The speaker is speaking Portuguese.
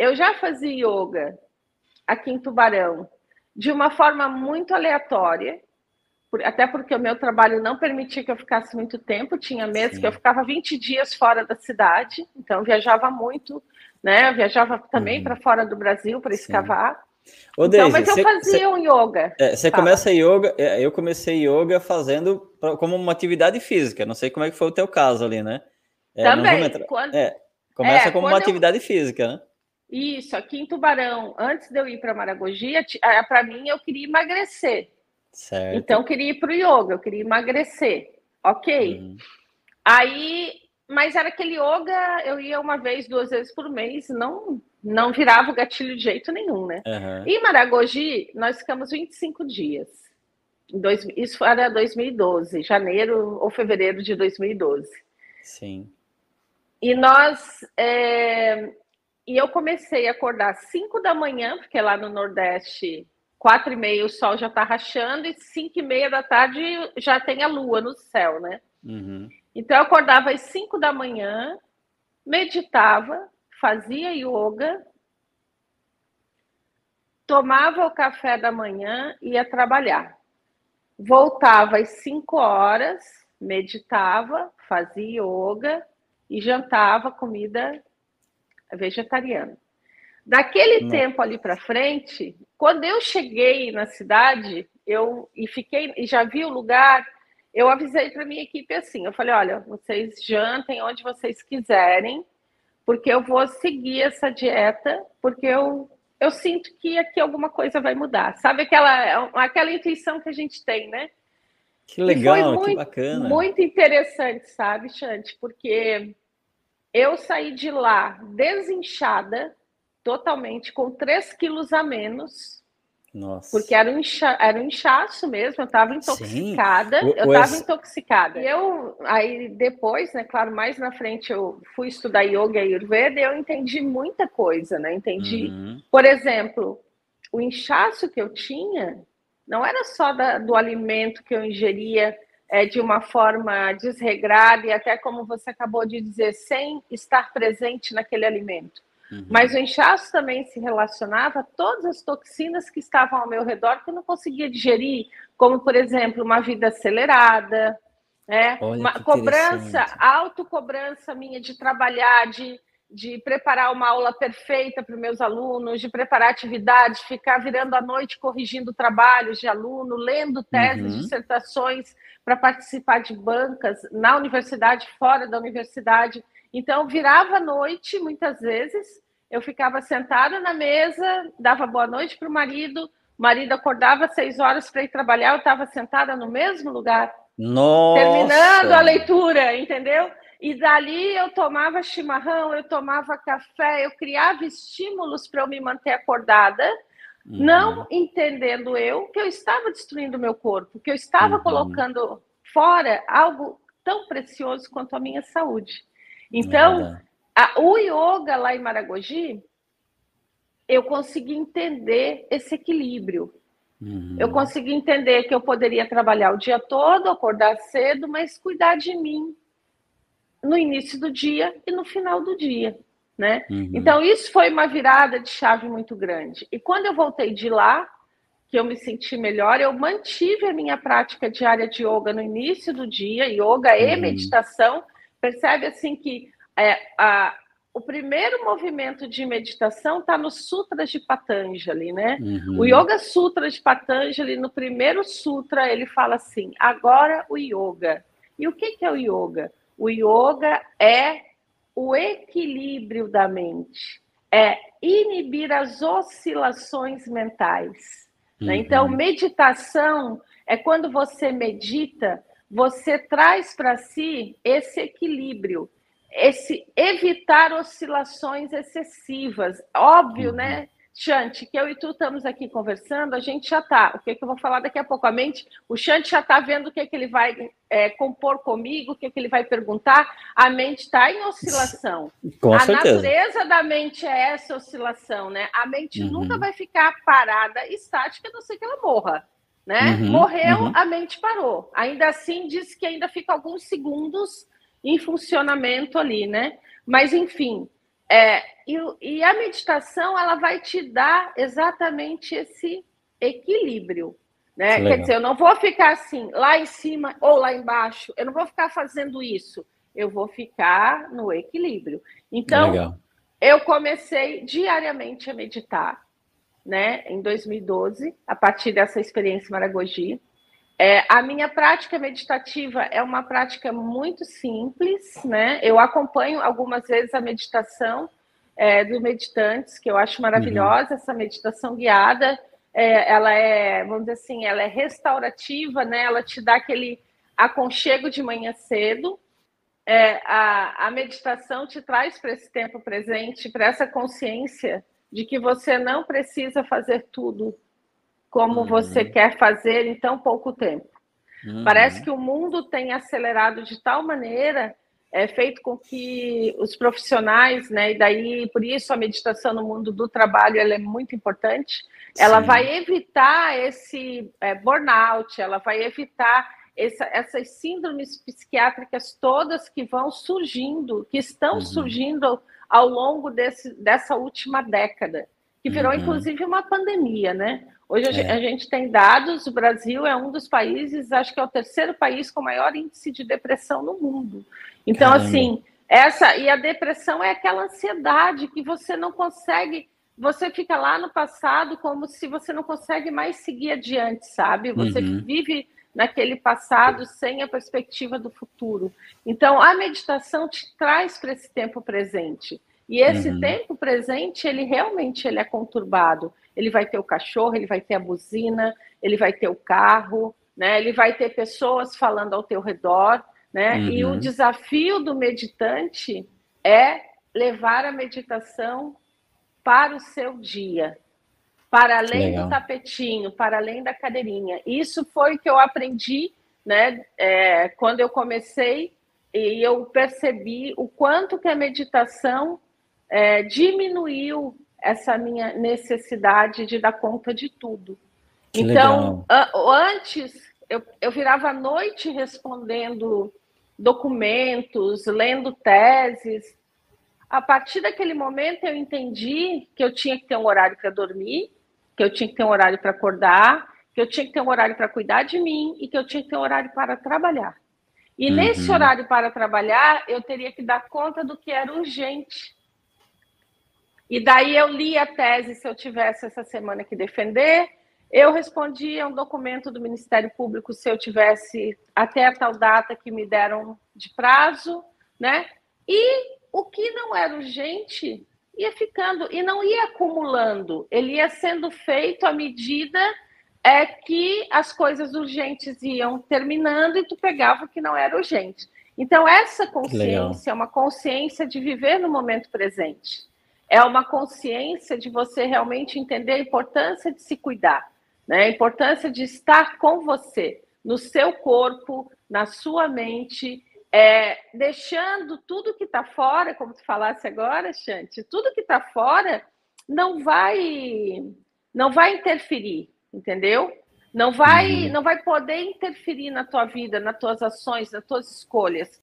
eu já fazia yoga aqui em Tubarão de uma forma muito aleatória, até porque o meu trabalho não permitia que eu ficasse muito tempo, tinha meses Sim. que eu ficava 20 dias fora da cidade, então viajava muito, né? Eu viajava também uhum. para fora do Brasil para escavar. Ô, então, mas eu cê, fazia cê, um yoga. É, você começa yoga, é, eu comecei yoga fazendo como uma atividade física. Não sei como é que foi o teu caso ali, né? É, Também. Quando... É, começa é, como uma atividade eu... física, né? Isso, aqui em Tubarão, antes de eu ir para Maragogi, para mim eu queria emagrecer. Certo. Então eu queria ir para o yoga, eu queria emagrecer. Ok. Uhum. Aí, mas era aquele yoga, eu ia uma vez, duas vezes por mês, não não virava o gatilho de jeito nenhum, né? Uhum. Em Maragogi, nós ficamos 25 dias. Dois, isso era 2012, janeiro ou fevereiro de 2012. Sim. E nós. É, e eu comecei a acordar às 5 da manhã, porque lá no Nordeste, 4 e meia o sol já está rachando, e 5 e meia da tarde já tem a lua no céu, né? Uhum. Então eu acordava às 5 da manhã, meditava, fazia yoga, tomava o café da manhã e ia trabalhar. Voltava às 5 horas, meditava, fazia yoga e jantava comida vegetariana. Daquele tempo ali para frente, quando eu cheguei na cidade, eu e fiquei e já vi o lugar, eu avisei para minha equipe assim, eu falei, olha, vocês jantem onde vocês quiserem, porque eu vou seguir essa dieta, porque eu eu sinto que aqui alguma coisa vai mudar. Sabe aquela aquela intuição que a gente tem, né? Que legal, muito, que bacana. Muito interessante, sabe, Chante? Porque eu saí de lá desinchada, totalmente, com 3 quilos a menos. Nossa. Porque era um, incha, era um inchaço mesmo, eu estava intoxicada, Sim. eu estava intoxicada. E eu, aí depois, né, claro, mais na frente eu fui estudar yoga e ayurveda e eu entendi muita coisa, né, entendi, uhum. por exemplo, o inchaço que eu tinha não era só da, do alimento que eu ingeria é, de uma forma desregrada e até como você acabou de dizer, sem estar presente naquele alimento. Uhum. Mas o inchaço também se relacionava a todas as toxinas que estavam ao meu redor que eu não conseguia digerir, como, por exemplo, uma vida acelerada, né? uma cobrança, autocobrança minha de trabalhar, de, de preparar uma aula perfeita para os meus alunos, de preparar atividades, ficar virando à noite corrigindo trabalhos de aluno, lendo teses, uhum. dissertações para participar de bancas na universidade, fora da universidade. Então, virava à noite, muitas vezes, eu ficava sentada na mesa, dava boa noite para o marido, o marido acordava às seis horas para ir trabalhar, eu estava sentada no mesmo lugar. Nossa. Terminando a leitura, entendeu? E dali eu tomava chimarrão, eu tomava café, eu criava estímulos para eu me manter acordada Uhum. Não entendendo eu que eu estava destruindo o meu corpo, que eu estava uhum. colocando fora algo tão precioso quanto a minha saúde. Então, a, o yoga lá em Maragogi, eu consegui entender esse equilíbrio. Uhum. Eu consegui entender que eu poderia trabalhar o dia todo, acordar cedo, mas cuidar de mim no início do dia e no final do dia né? Uhum. Então, isso foi uma virada de chave muito grande. E quando eu voltei de lá, que eu me senti melhor, eu mantive a minha prática diária de yoga no início do dia, yoga e uhum. meditação. Percebe assim que é, a, o primeiro movimento de meditação está nos Sutras de Patanjali, né? Uhum. O Yoga Sutra de Patanjali, no primeiro sutra, ele fala assim: agora o yoga. E o que, que é o yoga? O yoga é o equilíbrio da mente, é inibir as oscilações mentais. Né? Uhum. Então, meditação é quando você medita, você traz para si esse equilíbrio, esse evitar oscilações excessivas. Óbvio, né? uhum. né? Chante, que eu e tu estamos aqui conversando, a gente já está. O que, que eu vou falar daqui a pouco? A mente, o Chante já está vendo o que, que ele vai é, compor comigo, o que, que ele vai perguntar. A mente está em oscilação. Com a certeza. natureza da mente é essa oscilação, né? A mente uhum. nunca vai ficar parada, estática, a não ser que ela morra. Né? Uhum, Morreu, uhum. a mente parou. Ainda assim, diz que ainda fica alguns segundos em funcionamento ali, né? Mas, enfim, É, e, e a meditação ela vai te dar exatamente esse equilíbrio. Né? Quer dizer, eu não vou ficar assim, lá em cima ou lá embaixo, eu não vou ficar fazendo isso, eu vou ficar no equilíbrio. Então, Legal. eu comecei diariamente a meditar, né, em 2012, a partir dessa experiência em Maragogi. É, a minha prática meditativa é uma prática muito simples, né? Eu acompanho algumas vezes a meditação é, dos meditantes, que eu acho maravilhosa, uhum. essa meditação guiada é, ela é, vamos dizer assim, ela é restaurativa, né? Ela te dá aquele aconchego de manhã cedo. É, a, a meditação te traz para esse tempo presente, para essa consciência de que você não precisa fazer tudo como uhum. você quer fazer em tão pouco tempo. Uhum. Parece que o mundo tem acelerado de tal maneira, é feito com que os profissionais, né, e daí por isso a meditação no mundo do trabalho ela é muito importante, ela Sim. vai evitar esse é, burnout, ela vai evitar essa, essas síndromes psiquiátricas todas que vão surgindo, que estão uhum. surgindo ao longo desse, dessa última década, que virou uhum. inclusive uma pandemia, né? Hoje a, é. gente, a, gente, tem dados, o Brasil é um dos países, acho que é o terceiro país com maior índice de depressão no mundo. Então, Caramba. assim, essa e a depressão é aquela ansiedade que você não consegue você fica lá no passado como se você não consegue mais seguir adiante, sabe? Você uhum. vive naquele passado sem a perspectiva do futuro. Então, a meditação te traz para esse tempo presente. E esse uhum. tempo presente, ele realmente ele é conturbado. Ele vai ter o cachorro, ele vai ter a buzina, ele vai ter o carro, né? Ele vai ter pessoas falando ao teu redor, né? Uhum. E o uhum. desafio do meditante é levar a meditação para o seu dia, para além Legal. do tapetinho, para além da cadeirinha. Isso foi o que eu aprendi, né? É, quando eu comecei e eu percebi o quanto que a meditação é, diminuiu essa minha necessidade de dar conta de tudo. Que então, antes eu, eu virava a noite respondendo documentos, lendo teses, a partir daquele momento eu entendi que eu tinha que ter um horário para dormir, que eu tinha que ter um horário para acordar, que eu tinha que ter um horário para cuidar de mim e que eu tinha que ter um horário para trabalhar. E uhum. nesse horário para trabalhar, eu teria que dar conta do que era urgente. E daí eu li a tese se eu tivesse essa semana que defender, eu respondia um documento do Ministério Público se eu tivesse até a tal data que me deram de prazo, né? E o que não era urgente ia ficando e não ia acumulando, ele ia sendo feito à medida é que as coisas urgentes iam terminando e tu pegava o que não era urgente. Então essa consciência é uma consciência de viver no momento presente. É uma consciência de você realmente entender a importância de se cuidar, né? A importância de estar com você, no seu corpo, na sua mente é, deixando tudo que está fora, como tu falasse agora, Chante, tudo que está fora não vai não vai interferir, entendeu? Não vai uhum. não vai poder interferir na tua vida, nas tuas ações, nas tuas escolhas,